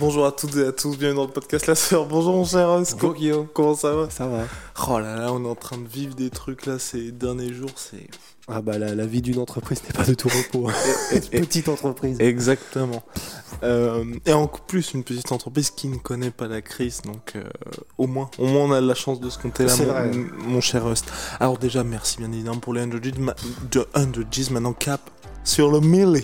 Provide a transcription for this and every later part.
Bonjour à toutes et à tous, bienvenue dans le podcast La Sœur. Bonjour mon cher Os. Bonjour, Guillaume. Comment ça va? Ça va. Oh là là, on est en train de vivre des trucs là ces derniers jours, c'est... Ah bah la, la vie d'une entreprise n'est pas de tout repos. hein. et- Petite entreprise. Exactement. Euh, et en plus, une petite entreprise qui ne connaît pas la crise, donc euh, au moins, au moins on a la chance de se compter là, mon, vrai. mon cher Rust. Alors déjà, merci bien évidemment pour les 100 G's, ma- de 100 G's, maintenant cap sur le 1000.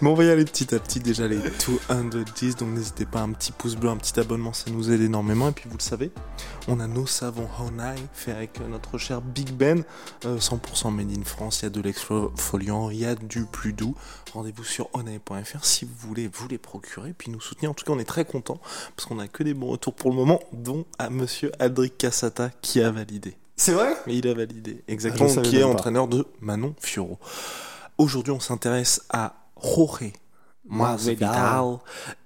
Mais on va y aller petit à petit, déjà les 200 G's, donc n'hésitez pas, un petit pouce bleu, un petit abonnement, ça nous aide énormément. Et puis vous le savez, on a nos savons Honai, fait avec euh, notre cher Big Ben, euh, 100% made in France, il y a de l'exfoliant, il y a du plus doux. Rendez-vous sur honai.fr si vous voulez vous les procurer, puis nous soutenir. En tout cas, on est très content parce qu'on a que des bons retours pour le moment, dont à monsieur Adric Cassata qui a validé. C'est vrai? Mais il a validé, exactement, Ah, qui est pas. entraîneur de Manon Fioro. Aujourd'hui, on s'intéresse à Jorge Masvidal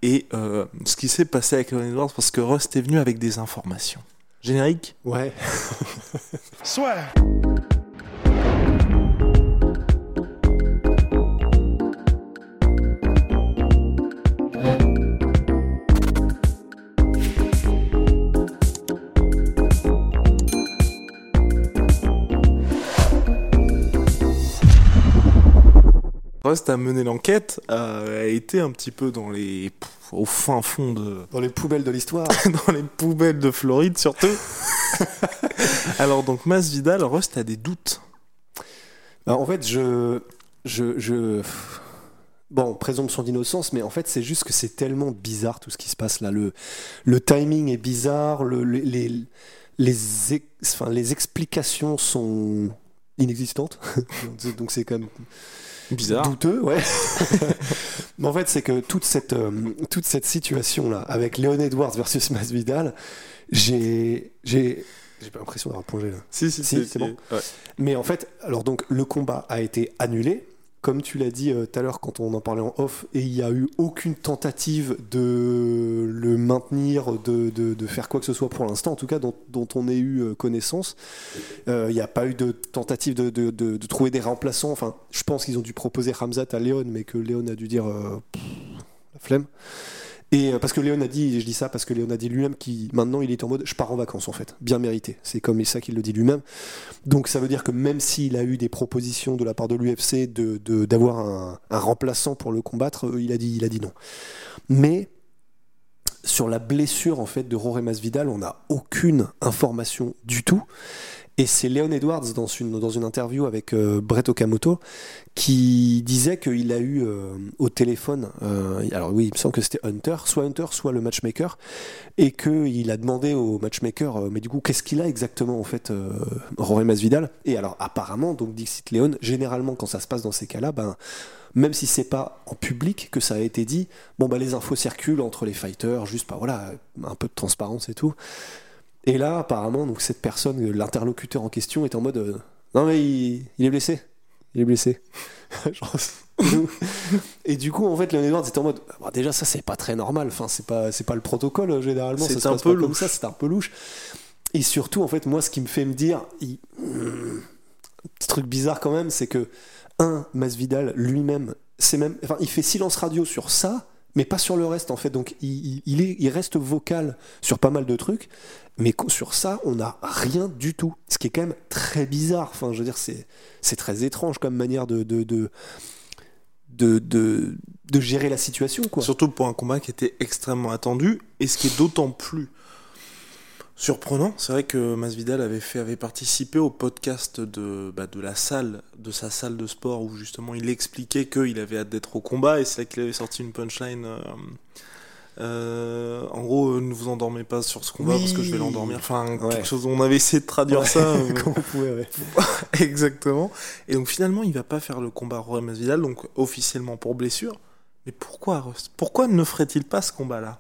et euh, ce qui s'est passé avec Leon Edwards parce que Rust est venu avec des informations. Générique? Ouais. Rust a mené l'enquête, a été un petit peu dans les au fin fond de Dans les poubelles de l'histoire. dans les poubelles de Floride surtout. Alors donc Masvidal, Rust a des doutes. Bah, en fait, je, je, je, bon, présomption d'innocence, mais en fait, c'est juste que c'est tellement bizarre tout ce qui se passe là. Le, le timing est bizarre, le, les, les, les, ex- enfin, les explications sont inexistantes. Donc c'est quand même Bizarre. douteux, ouais. Mais en fait, c'est que toute cette, euh, toute cette situation-là, avec Léon Edwards versus Masvidal, j'ai, j'ai, j'ai pas l'impression d'avoir plongé là. Si si, Si, c'est bon. Ouais. Mais en fait, alors donc, le combat a été annulé. Comme tu l'as dit euh, tout à l'heure quand on en parlait en off, et il n'y a eu aucune tentative de le maintenir, de, de, faire quoi que ce soit pour l'instant, en tout cas dont, on ait eu euh, connaissance. Euh, Il n'y a pas eu de tentative de, de, trouver des remplaçants. Enfin, je pense qu'ils ont dû proposer Ramzat à Léon, mais que Léon a dû dire la flemme. Et euh, parce que Léon a dit, et je dis ça parce que Léon a dit lui-même qu'il maintenant il est en mode je pars en vacances en fait, bien mérité. C'est comme ça qu'il le dit lui-même. Donc ça veut dire que même s'il a eu des propositions de la part de l'UFC de, de- d'avoir un, remplaçant pour le combattre, euh, il a dit, il a dit non. Mais sur la blessure en fait de Jorge Masvidal, on n'a aucune information du tout. Et c'est Léon Edwards dans une, dans une interview avec euh, Brett Okamoto qui disait qu'il a eu euh, au téléphone, euh, alors oui, il me semble que c'était Hunter, soit Hunter, soit le matchmaker, et qu'il a demandé au matchmaker, mais du coup, qu'est-ce qu'il a exactement en fait, Jorge Masvidal? Et alors apparemment, donc Dixit Léon, généralement quand ça se passe dans ces cas-là, ben même si c'est pas en public que ça a été dit, bon bah les infos circulent entre les fighters, juste pas voilà, un peu de transparence et tout. Et là, apparemment, donc cette personne, l'interlocuteur en question, est en mode euh, non mais il, il est blessé, il est blessé. Genre, et du coup, en fait, Leon Edwards était en mode Bah, déjà ça c'est pas très normal. Enfin, c'est pas c'est pas le protocole euh, généralement. C'est un peu comme louche. ça. C'est un peu louche. Et surtout, en fait, moi, ce qui me fait me dire, il- Hmm, petit truc bizarre quand même, c'est que un Masvidal lui-même, c'est même, enfin, il fait silence radio sur ça, mais pas sur le reste en fait. Donc, il est, il reste vocal sur pas mal de trucs, mais sur ça, on n'a rien du tout. Ce qui est quand même très bizarre. Enfin, je veux dire, c'est, très étrange comme manière de, de, de, de gérer la situation, quoi. Surtout pour un combat qui était extrêmement attendu, et ce qui est d'autant plus surprenant, c'est vrai que Masvidal avait fait avait participé au podcast de bah, de la salle, de sa salle de sport où justement il expliquait qu'il avait hâte d'être au combat, et c'est là qu'il avait sorti une punchline. euh, euh, en gros, euh, ne vous endormez pas sur ce combat Oui. parce que je vais l'endormir. Enfin, Ouais. quelque chose. On avait essayé de traduire ça. euh, Comme on pouvait, ouais. Exactement. Et donc finalement, il va pas faire le combat Roy Masvidal, donc officiellement pour blessure. Mais pourquoi, Rust? Pourquoi ne ferait-il pas ce combat-là?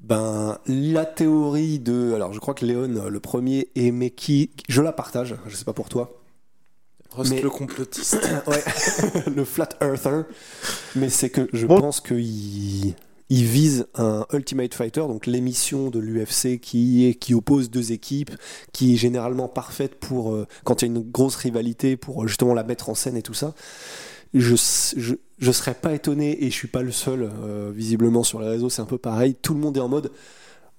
Ben, la théorie de. Alors, je crois que Léon, euh, le premier, et qui Je la partage, je sais pas pour toi. Rust Mais- le complotiste. Ouais, le flat earther. Mais c'est que je pense qu'il il vise un Ultimate Fighter, donc l'émission de l'UFC qui, qui oppose deux équipes, qui est généralement parfaite pour euh, quand il y a une grosse rivalité, pour euh, justement la mettre en scène et tout ça. Je, je, serais pas étonné, et je suis pas le seul, euh, visiblement sur les réseaux, c'est un peu pareil. Tout le monde est en mode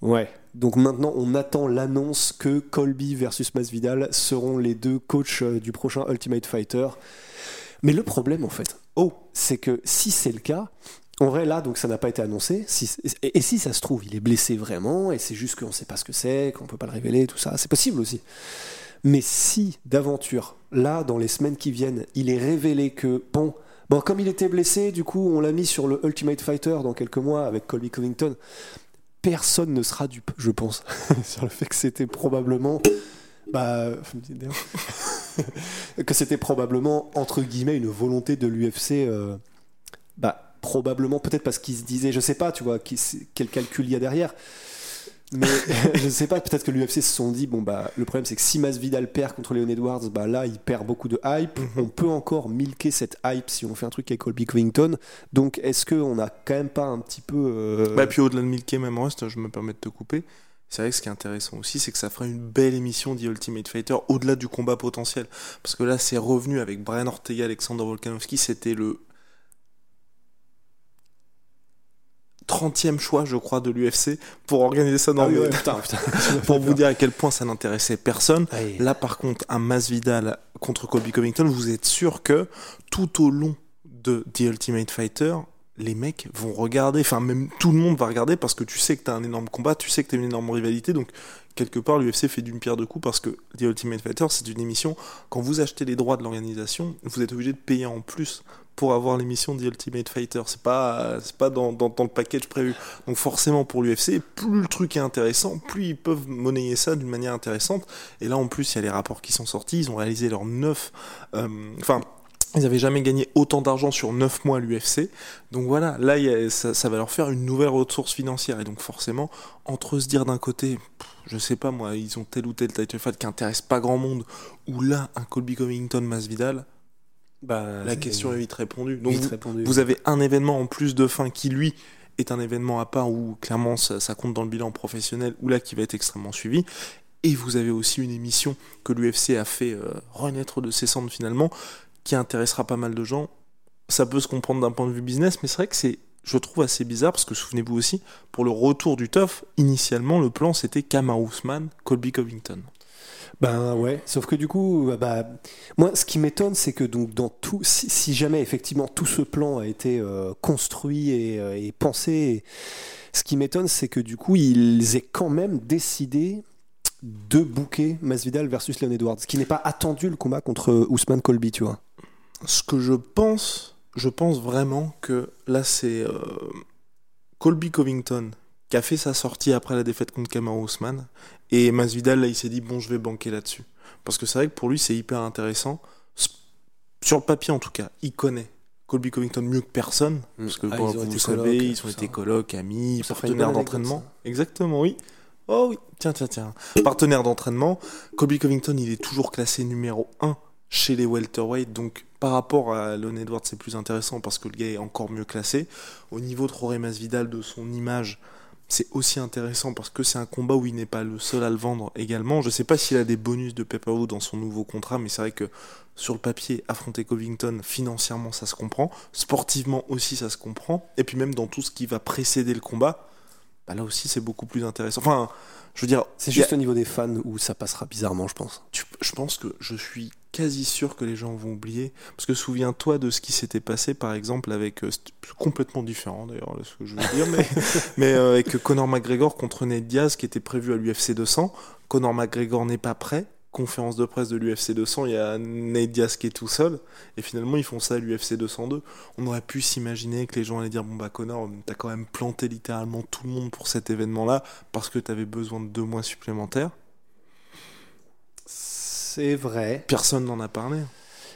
Ouais. Donc maintenant, on attend l'annonce que Colby versus Masvidal seront les deux coachs du prochain Ultimate Fighter. Mais le problème, en fait, oh, c'est que si c'est le cas, en vrai, là, donc ça n'a pas été annoncé. Et, si ça se trouve, il est blessé vraiment, et c'est juste qu'on ne sait pas ce que c'est, qu'on peut pas le révéler, tout ça, c'est possible aussi. Mais si, d'aventure, là, dans les semaines qui viennent, il est révélé que, bon, bon, comme il était blessé, du coup, on l'a mis sur le Ultimate Fighter dans quelques mois avec Colby Covington, personne ne sera dupe, je pense, sur le fait que c'était probablement. Bah, que c'était probablement entre guillemets une volonté de l'UFC. euh, bah, probablement, peut-être parce qu'il se disait, je sais pas, tu vois, quel calcul il y a derrière. Mais je sais pas, peut-être que l'UFC se sont dit, bon, bah, le problème c'est que si Masvidal perd contre Leon Edwards, bah là, il perd beaucoup de hype. On peut encore milquer cette hype si on fait un truc avec Colby Covington. Donc, est-ce qu'on a quand même pas un petit peu. euh, Bah, puis au-delà de Milky même Rust, je me permets de te couper. C'est vrai que ce qui est intéressant aussi, c'est que ça fera une belle émission The Ultimate Fighter au-delà du combat potentiel. Parce que là, c'est revenu avec Brian Ortega, Alexander Volkanovski, c'était le 30e choix, je crois, de l'UFC pour organiser ça dans Ah oui, le... ouais, putain, putain. pour vous dire à quel point ça n'intéressait personne. Ouais. Là, par contre, un Masvidal contre Colby Covington, vous êtes sûr que tout au long de The Ultimate Fighter, les mecs vont regarder, enfin même tout le monde va regarder parce que tu sais que t'as un énorme combat, tu sais que t'as une énorme rivalité, donc quelque part l'UFC fait d'une pierre deux coups parce que The Ultimate Fighter c'est une émission, quand vous achetez les droits de l'organisation, vous êtes obligé de payer en plus pour avoir l'émission The Ultimate Fighter, c'est pas, pas dans, dans, le package prévu. Donc forcément pour l'UFC, plus le truc est intéressant, plus ils peuvent monnayer ça d'une manière intéressante. Et là en plus il y a les rapports qui sont sortis, ils ont réalisé leurs 9... Enfin... ils avaient jamais gagné autant d'argent sur 9 mois à l'UFC. Donc voilà, là, ça, va leur faire une nouvelle ressource financière. Et donc forcément, entre se dire d'un côté, je sais pas moi, ils ont tel ou tel title fight qui intéresse pas grand monde, ou là, un Colby Covington Masvidal, Bah, la question est vite répondue. Donc vite vous, répondu. vous avez un événement en plus de fin qui, lui, est un événement à part où clairement ça, ça compte dans le bilan professionnel, ou là qui va être extrêmement suivi. Et vous avez aussi une émission que l'UFC a fait euh, renaître de ses cendres finalement, qui intéressera pas mal de gens. Ça peut se comprendre d'un point de vue business, mais c'est vrai que c'est, je trouve assez bizarre parce que souvenez-vous aussi, pour le retour du tough, initialement le plan c'était Kamar Ousmane, Colby Covington. Ben ouais, sauf que du coup, bah, moi, ce qui m'étonne, c'est que donc dans tout, si, jamais effectivement tout ce plan a été euh, construit et, euh, et pensé, ce qui m'étonne, c'est que du coup, ils aient quand même décidé de booker Masvidal versus Leon Edwards, ce qui n'est pas attendu le combat contre Ousmane Colby, tu vois. Ce que je pense, je pense vraiment que là c'est euh, Colby Covington qui a fait sa sortie après la défaite contre Kamaru Usman. Et Masvidal là il s'est dit bon je vais banquer là-dessus. Parce que c'est vrai que pour lui c'est hyper intéressant. Sur le papier en tout cas il connaît Colby Covington mieux que personne. Parce que Ah, bon, vous, savez ils ont été colocs amis Ça partenaires d'entraînement. exactement oui. Oh oui tiens tiens tiens. Partenaire d'entraînement Colby Covington il est toujours classé numéro 1 chez les welterweight. Donc par rapport à Leon Edwards c'est plus intéressant parce que le gars est encore mieux classé. Au niveau de Jorge Masvidal de son image c'est aussi intéressant parce que c'est un combat où il n'est pas le seul à le vendre également. Je sais pas s'il a des bonus de pay-per-view dans son nouveau contrat, mais c'est vrai que sur le papier, affronter Covington, financièrement, ça se comprend. Sportivement aussi, ça se comprend. Et puis même dans tout ce qui va précéder le combat, bah là aussi, c'est beaucoup plus intéressant. Enfin, je veux dire, C'est a- juste au niveau des fans où ça passera bizarrement, je pense. tu- je pense que je suis quasi sûr que les gens vont oublier. Parce que souviens-toi de ce qui s'était passé, par exemple, avec. euh, c'est complètement différent d'ailleurs, ce que je veux dire, mais, mais euh, avec Conor McGregor contre Nate Diaz qui était prévu à l'UFC 200. Conor McGregor n'est pas prêt. Conférence de presse de l'UFC 200, il y a Nate Diaz qui est tout seul. Et finalement, ils font ça à l'UFC 202. On aurait pu s'imaginer que les gens allaient dire Bon, bah, Conor, t'as quand même planté littéralement tout le monde pour cet événement-là parce que t'avais besoin de deux mois supplémentaires. C'est vrai. Personne n'en a parlé.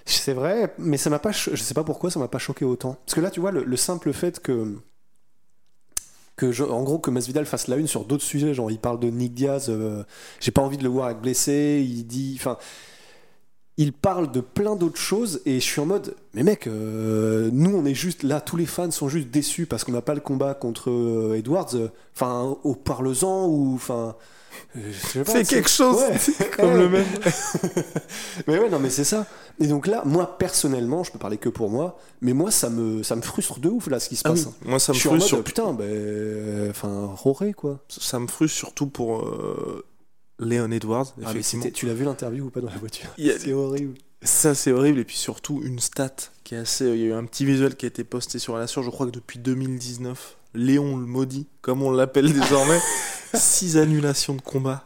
C'est vrai, mais ça m'a pas. Je sais pas pourquoi ça m'a pas choqué autant. Parce que là, tu vois, le, le simple fait que. Que je- en gros, que Masvidal fasse la une sur d'autres sujets, genre il parle de Nick Diaz, euh, j'ai pas envie de le voir être blessé, il dit. Enfin. Il parle de plein d'autres choses et je suis en mode, mais mec, euh, nous on est juste là, tous les fans sont juste déçus parce qu'on n'a pas le combat contre euh, Edwards. Enfin, au parle-en ou. Enfin. Euh, Fais c'est- quelque chose Ouais. Comme le même. mais ouais, non, mais c'est ça. Et donc là, moi personnellement, je peux parler que pour moi, mais moi ça me, ça me frustre de ouf là ce qui se Ah passe. oui, moi ça me je suis en frustre mode, sur- putain, ben. euh, Enfin, roré quoi. ça me frustre surtout pour euh, Léon Edwards, Ah, mais tu l'as vu l'interview ou pas dans la voiture? A- C'est horrible. Ça, c'est horrible. Et puis surtout, une stat qui est assez. Il y a eu un petit visuel qui a été posté sur la sur, je crois que depuis 2019. Léon le maudit, comme on l'appelle désormais. Six annulations de combat.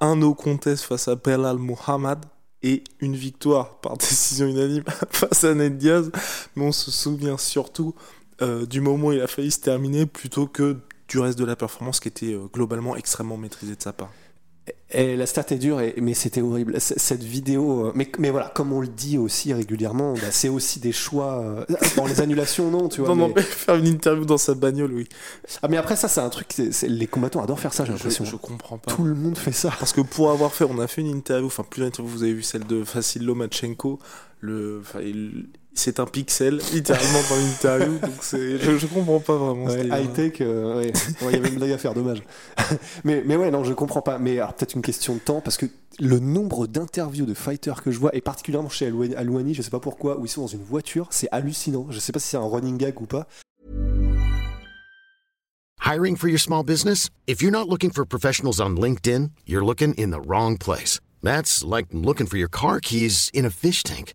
Un no contest face à Belal Muhammad. Et une victoire par décision unanime face à Ned Diaz. Mais on se souvient surtout euh, du moment où il a failli se terminer plutôt que du reste de la performance qui était euh, globalement extrêmement maîtrisée de sa part. Et la stat est dure, et- mais c'était horrible. C- Cette vidéo, euh, mais, mais voilà, comme on le dit aussi régulièrement, bah, c'est aussi des choix. euh, Bon, les annulations, non, tu vois. Non, non, mais... mais faire une interview dans sa bagnole, oui. Ah, mais après, ça, c'est un truc. Les combattants adorent faire ça, j'ai l'impression. je comprends pas. Tout le monde fait ça. Parce que pour avoir fait, on a fait une interview, enfin plusieurs interviews, vous avez vu celle de Vasil Lomachenko, le, il- c'est un pixel, littéralement dans l'interview, donc je, je comprends pas vraiment. ce Ouais, high tech, euh, ouais. Ouais, il y avait une blague à faire, dommage. mais, mais ouais, non, je comprends pas. Mais alors, peut-être une question de temps, parce que le nombre d'interviews de fighters que je vois, et particulièrement chez Alouani, Alouani, je sais pas pourquoi, où ils sont dans une voiture, c'est hallucinant. Je sais pas si c'est un running gag ou pas. Hiring for your small business? If you're not looking for professionals on LinkedIn, you're looking in the wrong place. That's like looking for your car keys in a fish tank.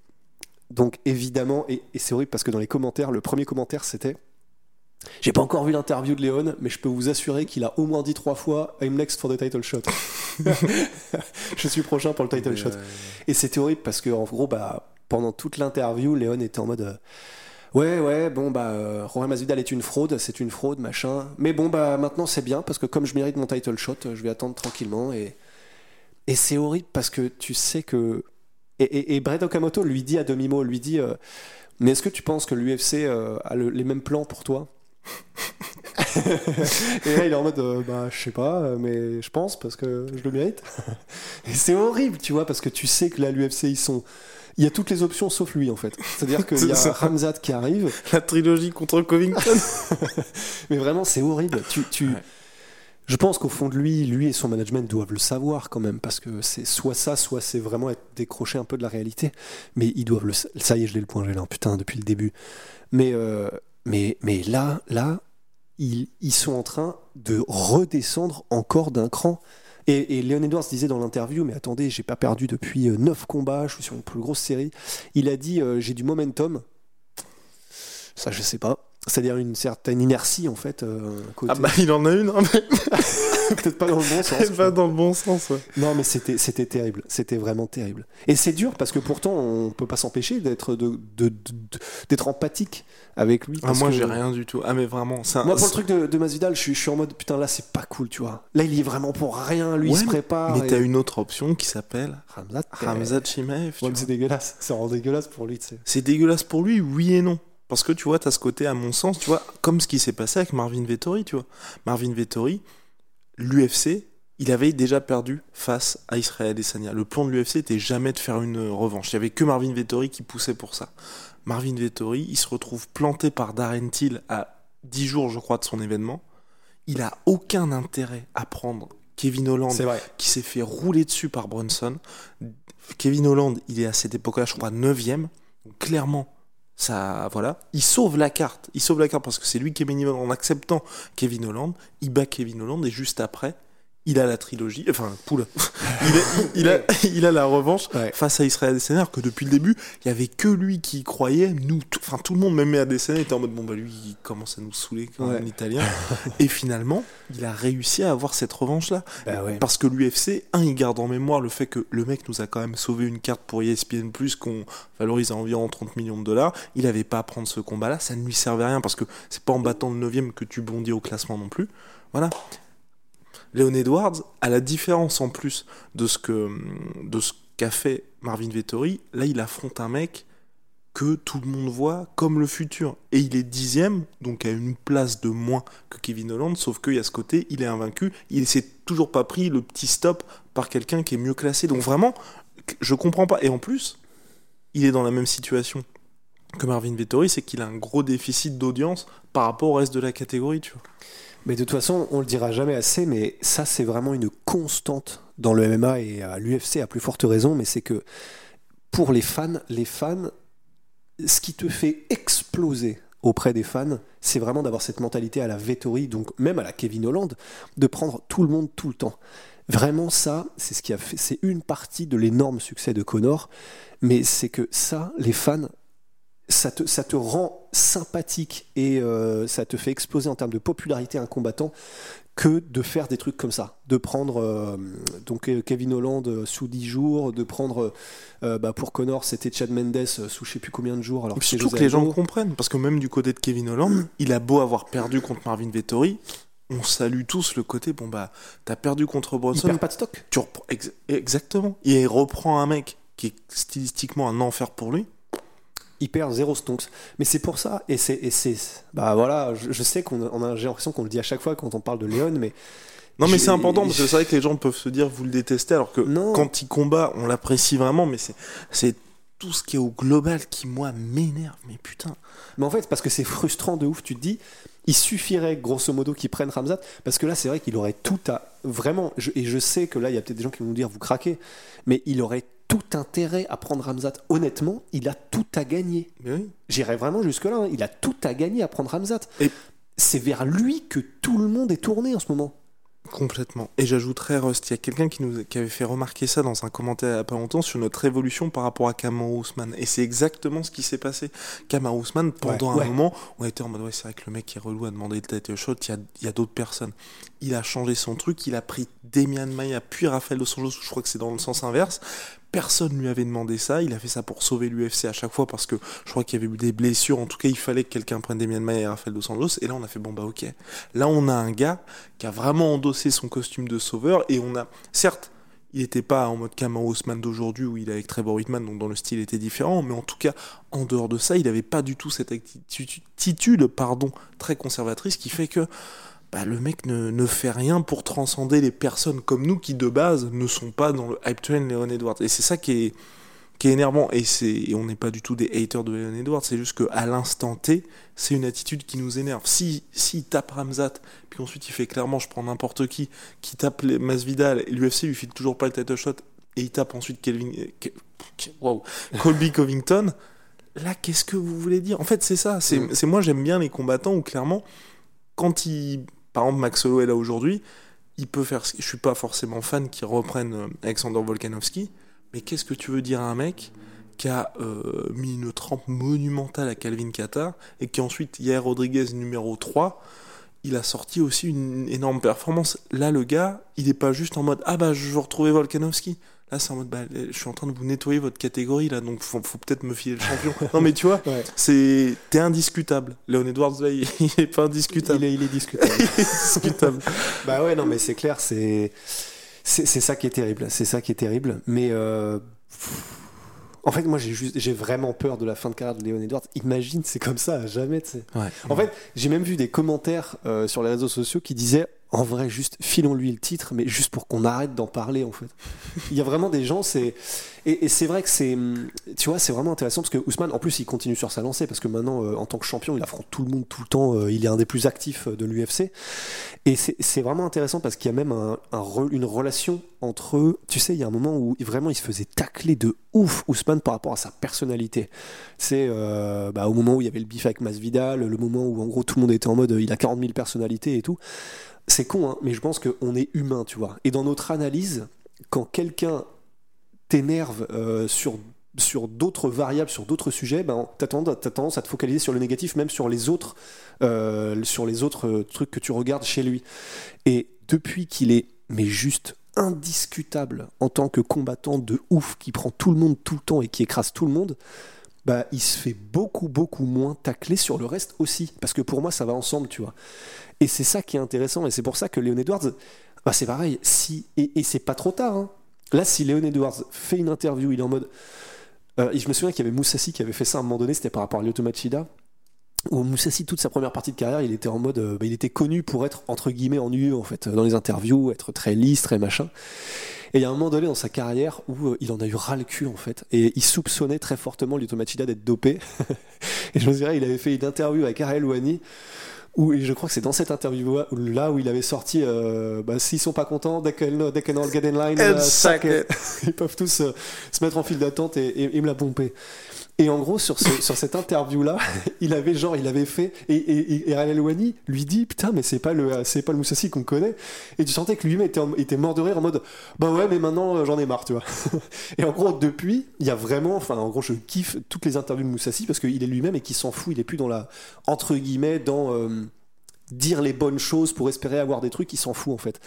Donc évidemment, et, et c'est horrible parce que dans les commentaires, le premier commentaire c'était. J'ai pas encore vu l'interview de Léon, mais je peux vous assurer qu'il a au moins dit trois fois I'm next for the title shot. je suis prochain pour le title shot. Et c'était horrible parce que en gros, bah, pendant toute l'interview, Léon était en mode. euh, Ouais, ouais, bon, bah, euh, Masvidal est une fraude, c'est une fraude, machin. Mais bon, bah, maintenant c'est bien parce que comme je mérite mon title shot, je vais attendre tranquillement. Et, et c'est horrible parce que tu sais que. Et, et, et Brett Okamoto lui dit à demi-mot, lui dit euh, Mais est-ce que tu penses que l'UFC euh, a le- les mêmes plans pour toi Et là, il est en mode euh, Bah, je sais pas, euh, mais je pense parce que je le mérite. et c'est horrible, tu vois, parce que tu sais que là, l'UFC, ils sont. Il y a toutes les options sauf lui en fait. C'est-à-dire qu'il y ça. a Ramzat qui arrive, La trilogie contre Covington. mais vraiment c'est horrible. Tu, tu... Ouais. Je pense qu'au fond de lui, lui et son management doivent le savoir quand même, parce que c'est soit ça, soit c'est vraiment être décroché un peu de la réalité. Mais ils doivent le. Ça y est, je l'ai le point, là, putain, depuis le début. Mais, euh, mais, mais là, là, ils, ils sont en train de redescendre encore d'un cran. Et, Leon Edwards disait dans l'interview, mais attendez, j'ai pas perdu depuis 9 combats, je suis sur une plus grosse série. Il a dit, euh, j'ai du momentum. Ça, je sais pas. C'est-à-dire une certaine inertie, en fait. euh, côté... Ah bah il en a une, hein, mais Peut-être pas dans le bon sens. c'est pas dans le bon sens. ouais. Non, mais c'était, c'était terrible. C'était vraiment terrible. Et c'est dur parce que pourtant, on peut pas s'empêcher d'être, de, empathique avec lui. Ah, moi que- j'ai rien du tout. Ah mais vraiment, c'est un- Moi, pour le truc de, de Masvidal, je suis, je suis en mode putain, là, c'est pas cool, tu vois. Là, il y est vraiment pour rien. Lui, il se prépare. Mais et- t'as une autre option qui s'appelle Ramzat. Ramzat Chimaev. Ouais, c'est dégueulasse. Ça rend dégueulasse pour lui, tu sais. C'est dégueulasse pour lui, oui et non. Parce que tu vois, t'as ce côté, à mon sens, tu vois, comme ce qui s'est passé avec Marvin Vettori, tu vois. Marvin Vettori, l'UFC, il avait déjà perdu face à Israël Adesanya. Le plan de l'UFC était jamais de faire une revanche. Il y avait que Marvin Vettori qui poussait pour ça. Marvin Vettori, il se retrouve planté par Darren Till à 10 jours, je crois, de son événement. Il a aucun intérêt à prendre Kevin Holland qui s'est fait rouler dessus par Brunson. Kevin Holland, il est à cette époque-là, je crois, 9ème. Donc, clairement, ça, voilà. Il sauve la carte. Il sauve la carte parce que c'est lui qui est event en acceptant Kevin Holland. Il bat Kevin Holland et juste après, il a la trilogie, enfin, poule, il, a, il, a, il a la revanche Ouais. face à Israël Adesanya, que depuis le début, il y avait que lui qui y croyait, nous, tout- enfin, tout le monde, même Adesanya, était en mode, bon, bah, lui, il commence à nous saouler Ouais. même, l'italien. Et finalement, il a réussi à avoir cette revanche-là. Bah ouais. Parce que l'UFC, un, il garde en mémoire le fait que le mec nous a quand même sauvé une carte pour ESPN+, qu'on valorise à environ 30 millions de dollars. Il avait pas à prendre ce combat-là, ça ne lui servait à rien, parce que c'est pas en battant le 9 que tu bondis au classement non plus. Voilà. Léon Edwards, à la différence en plus de ce que de ce qu'a fait Marvin Vettori, là il affronte un mec que tout le monde voit comme le futur. Et il est dixième, donc à une place de moins que Kevin Holland, sauf qu'il y a ce côté, il est invaincu, il s'est toujours pas pris le petit stop par quelqu'un qui est mieux classé. Donc vraiment, je comprends pas. Et en plus, il est dans la même situation que Marvin Vettori, c'est qu'il a un gros déficit d'audience par rapport au reste de la catégorie, tu. Mais de toute façon, on le dira jamais assez, mais ça, c'est vraiment une constante dans le MMA et à l'UFC à plus forte raison, mais c'est que pour les fans, les fans, ce qui te fait exploser auprès des fans, c'est vraiment d'avoir cette mentalité à la Vettori, donc même à la Kevin Holland, de prendre tout le monde tout le temps. Vraiment, ça, c'est ce qui a fait, c'est une partie de l'énorme succès de Connor, mais c'est que ça, les fans, ça te, ça te rend sympathique et euh, ça te fait exploser en termes de popularité un combattant que de faire des trucs comme ça, de prendre euh, donc euh, Kevin Holland sous 10 jours, de prendre euh, bah, pour Connor c'était Chad Mendes sous je sais plus combien de jours alors que surtout que les gens comprennent, parce que même du côté de Kevin Holland, il a beau avoir perdu contre Marvin Vettori, on salue tous le côté, bon bah, t'as perdu contre il Bronson, perd pas de stock. tu reprends, ex- exactement, et il reprend un mec qui est stylistiquement un enfer pour lui, il perd zéro stonks. Mais c'est pour ça, et c'est, et c'est, bah voilà, je, je sais qu'on a, on a- j'ai l'impression qu'on le dit à chaque fois quand on parle de Léon, mais Non mais c'est important parce que c'est vrai que les gens peuvent se dire vous le détestez alors que Non. quand il combat on l'apprécie vraiment mais c'est c'est tout ce qui est au global qui moi m'énerve mais putain Mais en fait, parce que c'est frustrant de ouf, tu te dis, il suffirait grosso modo qu'ils prennent Ramzat, parce que là, c'est vrai qu'il aurait tout à. Vraiment, je- et je sais que là, il y a peut-être des gens qui vont nous dire, vous craquez, mais il aurait tout intérêt à prendre Ramzat. Honnêtement, il a tout à gagner. mais oui J'irais vraiment jusque-là, hein. il a tout à gagner à prendre Ramzat. Et- C'est vers lui que tout le monde est tourné en ce moment. complètement et j'ajouterais Rust il y a quelqu'un qui nous qui avait fait remarquer ça dans un commentaire il y a pas longtemps sur notre évolution par rapport à Kamaru Usman et c'est exactement ce qui s'est passé Kamaru Usman pendant Ouais, un moment on était en mode ouais c'est vrai que le mec est relou à demander le title shot il y a, il y a d'autres personnes il a changé son truc il a pris Demian Maia puis Rafael Dos Anjos je crois que c'est dans le sens inverse Personne lui avait demandé ça. Il a fait ça pour sauver l'UFC à chaque fois parce que je crois qu'il y avait eu des blessures. En tout cas, il fallait que quelqu'un prenne Demian Maia et Rafael Dos Anjos. Et là, on a fait bon bah ok. Là, on a un gars qui a vraiment endossé son costume de sauveur et on a, certes, il n'était pas en mode Kamaru Usman d'aujourd'hui où il est avec Trevor Whitman, donc dans le style était différent, mais en tout cas, en dehors de ça, il n'avait pas du tout cette attitude, pardon, très conservatrice qui fait que bah, le mec ne, ne fait rien pour transcender les personnes comme nous qui de base ne sont pas dans le hype train Léon Edwards. Et c'est ça qui est, qui est énervant. Et, c'est, et on n'est pas du tout des haters de Léon Edwards, c'est juste qu'à l'instant T, c'est une attitude qui nous énerve. Si, si il tape Ramzat, puis ensuite il fait clairement je prends n'importe qui, qui tape les Masvidal, et l'UFC lui file toujours pas le title shot, et il tape ensuite Kelvin, euh, wow, Colby Covington, là qu'est-ce que vous voulez dire? En fait c'est ça, c'est, Mm. c'est moi j'aime bien les combattants où clairement, quand il... Par exemple Max Holloway là aujourd'hui, il peut faire... Je suis pas forcément fan qu'il reprenne euh, Alexander Volkanovski, mais qu'est-ce que tu veux dire à un mec qui a euh, mis une trempe monumentale à Calvin Qatar et qui ensuite, hier Rodriguez numéro 3, il a sorti aussi une énorme performance. Là, le gars, il est pas juste en mode Ah bah je veux retrouver Volkanovski. Là, c'est en mode bah, je suis en train de vous nettoyer votre catégorie là, donc faut, faut peut-être me filer le champion. non, mais tu vois, Ouais. c'est t'es indiscutable. Léon Edwards, là, il, il est pas indiscutable. Il est, il est discutable. Il est indiscutable. bah ouais, non, mais c'est clair, c'est c'est c'est ça qui est terrible. C'est ça qui est terrible. Mais euh, en fait, moi, j'ai juste, j'ai vraiment peur de la fin de carrière de Léon Edwards. Imagine, c'est comme ça, à jamais, tu sais. Ouais. En fait, j'ai même vu des commentaires euh, sur les réseaux sociaux qui disaient en vrai, juste filons-lui le titre, mais juste pour qu'on arrête d'en parler, en fait. Il y a vraiment des gens, c'est. Et, c'est vrai que c'est. hum, Tu vois, c'est vraiment intéressant parce que Ousmane, en plus, il continue sur sa lancée parce que maintenant, euh, en tant que champion, il affronte tout le monde tout le temps. euh, il est un des plus actifs euh, de l'UFC. Et c'est vraiment intéressant parce qu'il y a même une relation entre eux. Tu sais, il y a un moment où vraiment il se faisait tacler de ouf, Ousmane, par rapport à sa personnalité. C'est bah, au moment où il y avait le bif avec Masvidal, le moment où en gros tout le monde était en mode il a 40 000 personnalités et tout. C'est con, hein, mais je pense qu'on est humain, tu vois. Et dans notre analyse, quand quelqu'un t'énerve euh, sur sur d'autres variables, sur d'autres sujets, ben, tu as, tendance à te focaliser sur le négatif, même sur les autres, euh, sur les autres euh, trucs que tu regardes chez lui. Et depuis qu'il est, mais juste indiscutable en tant que combattant de ouf, qui prend tout le monde tout le temps et qui écrase tout le monde, bah, il se fait beaucoup, beaucoup moins tacler sur le reste aussi. Parce que pour moi, ça va ensemble, tu vois. Et c'est ça qui est intéressant. Et c'est pour ça que Léon Edwards, bah, c'est pareil. Si, et, et c'est pas trop tard. Hein. Là, si Léon Edwards fait une interview, il est en mode euh, je me souviens qu'il y avait Moussassi qui avait fait ça à un moment donné, c'était par rapport à l'Automachida. Où Moussassi, toute sa première partie de carrière, il était en mode. Euh, bah, il était connu pour être, entre guillemets, ennuyeux, en fait, dans les interviews, être très lisse, très machin. Et il y a un moment donné dans sa carrière où euh, il en a eu ras le cul, en fait. Et il soupçonnait très fortement l'Automachida d'être dopé. et je me souviens, il avait fait une interview avec Ariel Wani où, et je crois que c'est dans cette interview là où il avait sorti euh, bah, s'ils sont pas contents they can, they can all get in line uh, ils peuvent tous euh, se mettre en file d'attente et, et, me la pomper et en gros, sur, sur cette interview-là, il avait genre, il avait fait, et, et, et lui dit, putain, mais c'est pas le, c'est pas le Moussassi qu'on connaît. Et tu sentais que lui-même était, était mort de rire en mode, bah ouais, mais maintenant euh, j'en ai marre, tu vois. et en gros, depuis, il y a vraiment, enfin, en gros, je kiffe toutes les interviews de Moussassi parce qu'il est lui-même et qu'il s'en fout, il est plus dans la, entre guillemets, dans euh, dire les bonnes choses pour espérer avoir des trucs, il s'en fout en fait.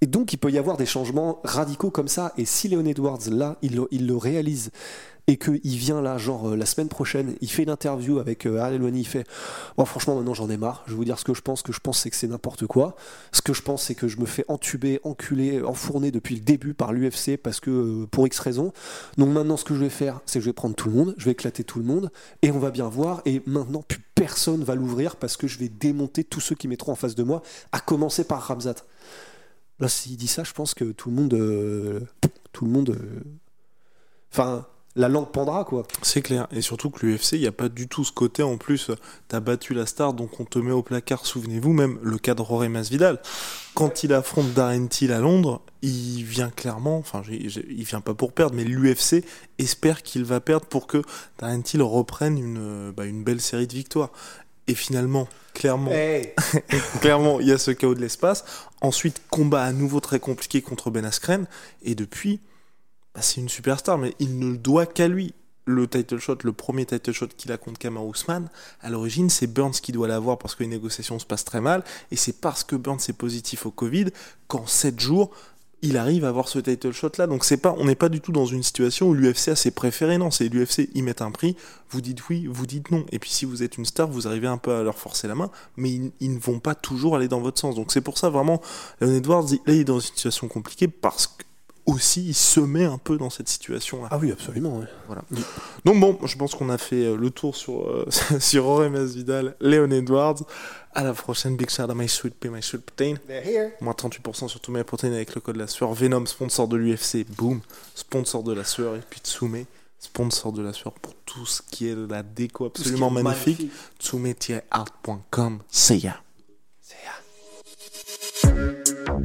Et donc, il peut y avoir des changements radicaux comme ça. Et si Léon Edwards, là, il le réalise et qu'il vient là, genre euh, la semaine prochaine, il fait une interview avec euh, Ariel il fait Bon, franchement, maintenant j'en ai marre, je vais vous dire ce que je pense. Ce que je pense, c'est que c'est n'importe quoi. Ce que je pense, c'est que je me fais entuber, enculer, enfourner depuis le début par l'UFC parce que euh, pour X raisons. Donc maintenant, ce que je vais faire, c'est que je vais prendre tout le monde, je vais éclater tout le monde et on va bien voir. Et maintenant, plus personne va l'ouvrir parce que je vais démonter tous ceux qui mettront en face de moi, à commencer par Ramzat. Là, s'il dit ça, je pense que tout le monde. Euh, tout le monde. Euh, enfin la langue pendra quoi. C'est clair. Et surtout que l'UFC, il n'y a pas du tout ce côté en plus, t'as battu la star donc on te met au placard. Souvenez-vous même le cas de Rory Masvidal. Quand il affronte Darren Till à Londres, il vient clairement, enfin il vient pas pour perdre, mais l'UFC espère qu'il va perdre pour que Darren Till reprenne une, bah, une belle série de victoires. Et finalement, clairement, clairement, il y a ce chaos de l'espace. Ensuite, combat à nouveau très compliqué contre Ben Askren. Et depuis, bah, c'est une superstar, mais il ne le doit qu'à lui. Le title shot, le premier title shot qu'il a contre Kamar Ousmane, à l'origine, c'est Burns qui doit l'avoir parce que les négociations se passent très mal. Et c'est parce que Burns est positif au Covid qu'en 7 jours, il arrive à avoir ce title shot là. Donc c'est pas, on n'est pas du tout dans une situation où l'UFC a ses préférés. Non, c'est l'UFC, ils mettent un prix, vous dites oui, vous dites non. Et puis si vous êtes une star, vous arrivez un peu à leur forcer la main, mais ils, ne vont pas toujours aller dans votre sens. Donc c'est pour ça vraiment, Leon Edwards, là il est dans une situation compliquée parce que aussi il se met un peu dans cette situation-là. Ah oui, absolument. Voilà. Donc bon, je pense qu'on a fait euh, le tour sur, euh, sur Auré Masvidal, Léon Edwards. À la prochaine, big shout out my sweet pea, my sweet protein. Moins 38% sur tous mes protéines avec le code de la sueur. Venom, sponsor de l'UFC, boom. Sponsor de la sueur. Et puis Tsume, sponsor de la sueur pour tout ce qui est de la déco absolument magnifique. Tsume-art.com. See ya. See ya.